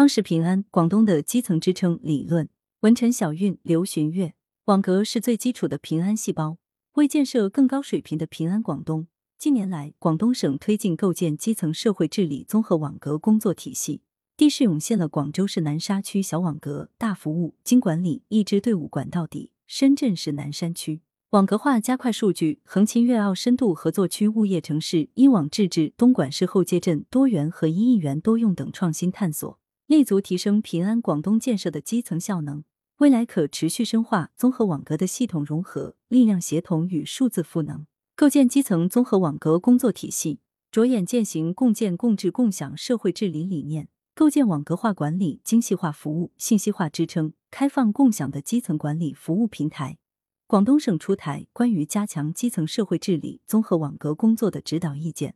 夯实平安，广东的基层支撑理论。文臣小运、刘寻月，网格是最基础的平安细胞。为建设更高水平的平安广东，近年来，广东省推进构建基层社会治理综合网格工作体系，地势涌现了广州市南沙区小网格大服务经管理一支队伍管到底，深圳市南山区网格化加快数据，横琴粤澳深度合作区物业城市一网制治东莞市后街镇多元和一亿元多用等创新探索，立足提升平安广东建设的基层效能。未来可持续深化综合网格的系统融合、力量协同与数字赋能，构建基层综合网格工作体系，着眼践行共建共治共享社会治理理念，构建网格化管理、精细化服务、信息化支撑、开放共享的基层管理服务平台。广东省出台关于加强基层社会治理综合网格工作的指导意见，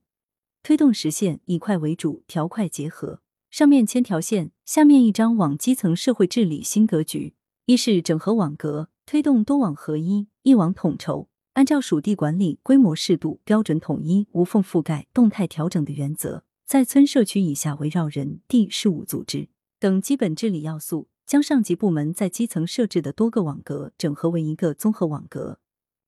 推动实现以快为主、调快结合。上面千条线，下面一张网基层社会治理新格局。一是整合网格，推动多网合一、一网统筹，按照属地管理规模适度、标准统一、无缝覆盖、动态调整的原则，在村社区以下围绕人、地、事务组织等基本治理要素，将上级部门在基层设置的多个网格整合为一个综合网格，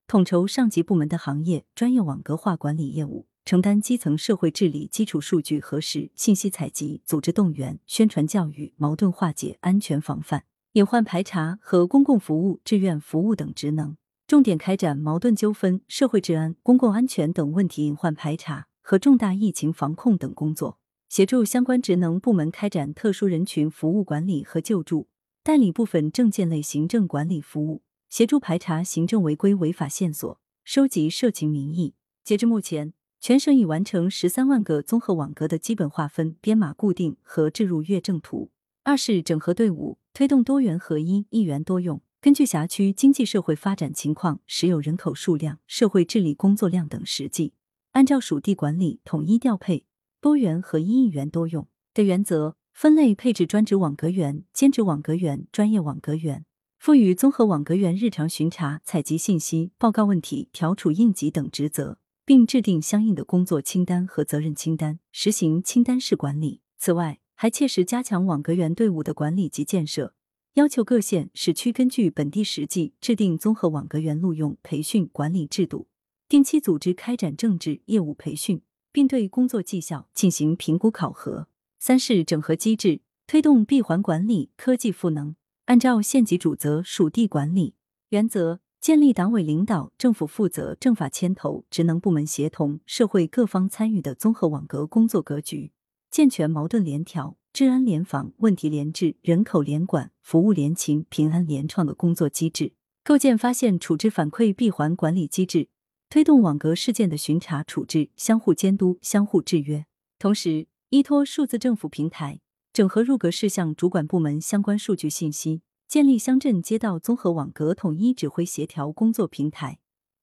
统筹上级部门的行业专业网格化管理业务，承担基层社会治理基础数据核实、信息采集、组织动员、宣传教育、矛盾化解、安全防范。隐患排查和公共服务、志愿服务等职能，重点开展矛盾纠纷、社会治安、公共安全等问题隐患排查和重大疫情防控等工作，协助相关职能部门开展特殊人群服务管理和救助，代理部分证件类行政管理服务，协助排查行政违规违法线索，收集社情民意。截至目前，全省已完成十三万个综合网格的基本划分、编码固定和置入月政图。二是整合队伍。推动多元合一、一元多用，根据辖区经济社会发展情况、实有人口数量、社会治理工作量等实际，按照属地管理统一调配多元合一、一元多用的原则，分类配置专职网格员、兼职网格员、专业网格员，赋予综合网格员日常巡查、采集信息、报告问题、调处应急等职责，并制定相应的工作清单和责任清单，实行清单式管理。此外，还切实加强网格员队伍的管理及建设，要求各县市区根据本地实际制定综合网格员录用、培训、管理制度，定期组织开展政治业务培训，并对工作绩效进行评估考核。三是整合机制，推动闭环管理、科技赋能，按照县级主责属地管理原则，建立党委领导、政府负责、政法牵头、职能部门协同、社会各方参与的综合网格工作格局。健全矛盾联调、治安联防、问题联治、人口联管、服务联勤、平安联创的工作机制，构建发现、处置、反馈闭环管理机制，推动网格事件的巡查处置、相互监督、相互制约。同时，依托数字政府平台，整合入格事项主管部门相关数据信息，建立乡镇街道综合网格统一指挥协调工作平台，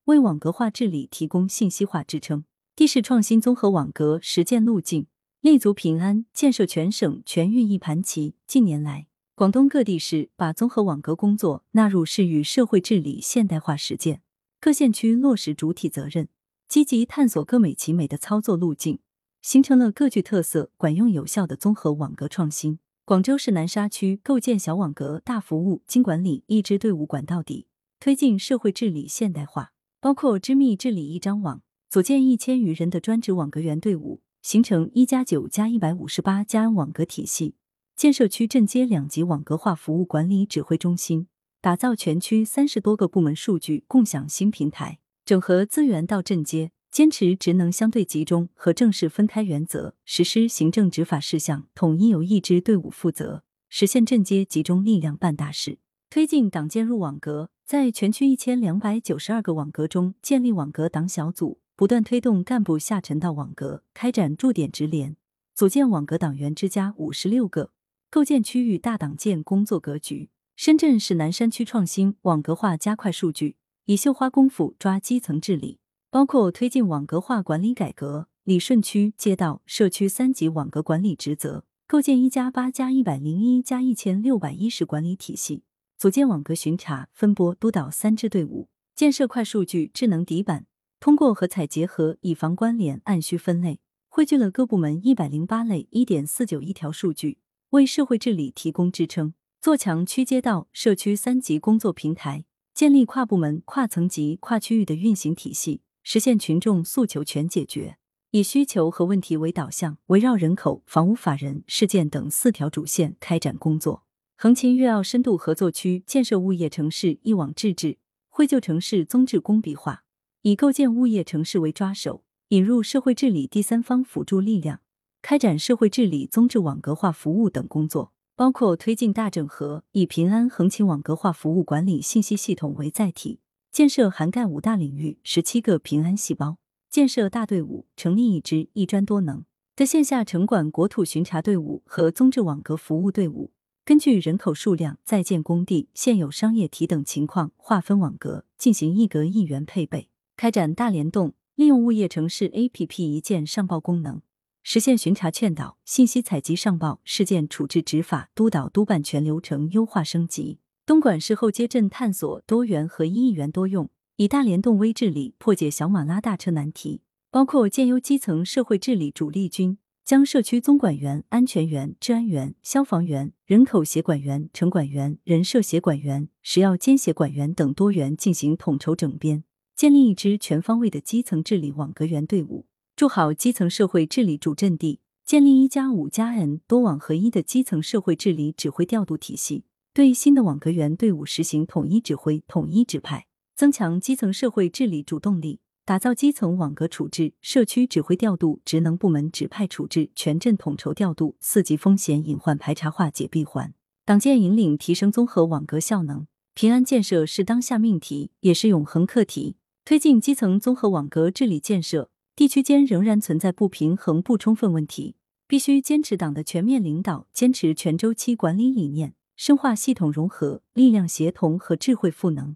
为网格化治理提供信息化支撑。地市创新综合网格实践路径。立足平安，建设全省全域一盘棋。近年来，广东各地市把综合网格工作纳入市域社会治理现代化实践，各县区落实主体责任，积极探索各美其美的操作路径，形成了各具特色、管用有效的综合网格创新。广州市南沙区构建小网格大服务经管理一支队伍管到底，推进社会治理现代化，包括织密治理一张网，组建一千余人的专职网格员队伍。形成一加九加一百五十八加网格体系，建设区镇街两级网格化服务管理指挥中心，打造全区三十多个部门数据共享新平台，整合资源到镇街，坚持职能相对集中和正式分开原则，实施行政执法事项统一由一支队伍负责，实现镇街集中力量办大事。推进党建入网格，在全区一千两百九十二个网格中建立网格党小组。不断推动干部下沉到网格，开展驻点直连，组建网格党员之家五十六个，构建区域大党建工作格局。深圳市南山区创新网格化，加快数据，以绣花功夫抓基层治理，包括推进网格化管理改革，理顺区街道社区三级网格管理职责，构建一加八加一百零一加一千六百一十管理体系，组建网格巡查、分拨、督导三支队伍，建设快数据智能底板。通过和采结合，以防关联，按需分类，汇聚了各部门一百零八类一点四九亿条数据，为社会治理提供支撑，做强区街道、社区三级工作平台，建立跨部门、跨层级、跨区域的运行体系，实现群众诉求全解决。以需求和问题为导向，围绕人口、房屋、法人、事件等四条主线开展工作。横琴粤澳深度合作区建设物业城市一网制治，绘就城市综治工笔画，以构建物业城市为抓手，引入社会治理第三方辅助力量，开展社会治理综治网格化服务等工作，包括推进大整合，以平安横琴网格化服务管理信息系统为载体，建设涵盖五大领域十七个平安细胞。建设大队伍，成立一支一专多能的线下城管国土巡查队伍和综治网格服务队伍，根据人口数量、在建工地、现有商业体等情况划分网格，进行一格一员配备，开展大联动，利用物业城市 APP 一键上报功能，实现巡查劝导、信息采集上报、事件处置执法、督导督办全流程优化升级。东莞市后街镇探索多元和一元多用。以大联动微治理破解小马拉大车难题，包括建优基层社会治理主力军，将社区综管员、安全员、治安员、消防员、人口协管员、城管员、人社协管员、食药监协管员等多元进行统筹整编，建立一支全方位的基层治理网格员队伍，筑好基层社会治理主阵地，建立一加五加 N 多网合一的基层社会治理指挥调度体系，对新的网格员队伍实行统一指挥、统一指派。增强基层社会治理主动力，打造基层网格处置、社区指挥调度、职能部门指派处置、全镇统筹调度、四级风险隐患排查化解闭环。党建引领提升综合网格效能，平安建设是当下命题，也是永恒课题。推进基层综合网格治理建设，地区间仍然存在不平衡不充分问题，必须坚持党的全面领导，坚持全周期管理理念，深化系统融合、力量协同和智慧赋能。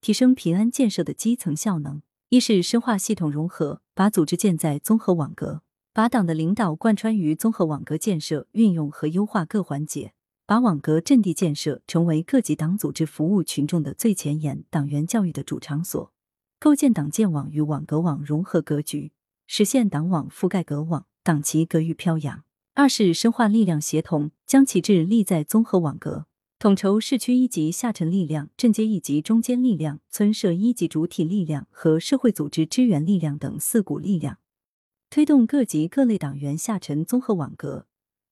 提升平安建设的基层效能，一是深化系统融合，把组织建在综合网格，把党的领导贯穿于综合网格建设、运用和优化各环节，把网格阵地建设成为各级党组织服务群众的最前沿、党员教育的主场所，构建党建网与网格网融合格局，实现党网覆盖格网、党旗格域飘扬。二是深化力量协同，将旗帜立在综合网格。统筹市区一级下沉力量、镇街一级中坚力量、村社一级主体力量和社会组织支援力量等四股力量，推动各级各类党员下沉综合网格，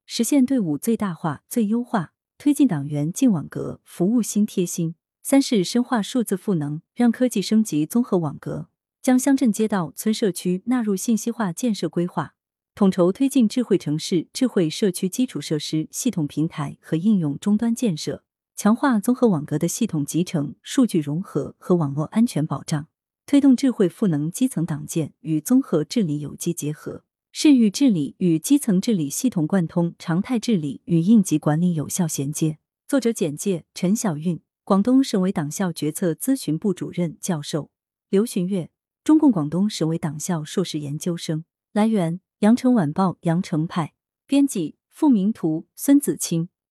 实现队伍最大化、最优化，推进党员进网格，服务新贴心。三是深化数字赋能，让科技升级综合网格，将乡镇街道、村社区纳入信息化建设规划。统筹推进智慧城市、智慧社区基础设施、系统平台和应用终端建设，强化综合网格的系统集成、数据融合和网络安全保障，推动智慧赋能基层党建与综合治理有机结合，市域治理与基层治理系统贯通，常态治理与应急管理有效衔接。作者简介：陈小运，广东省委党校决策咨询部主任、教授；刘寻月，中共广东省委党校硕士研究生。来源。羊城晚报羊城派编辑付明图孙子清。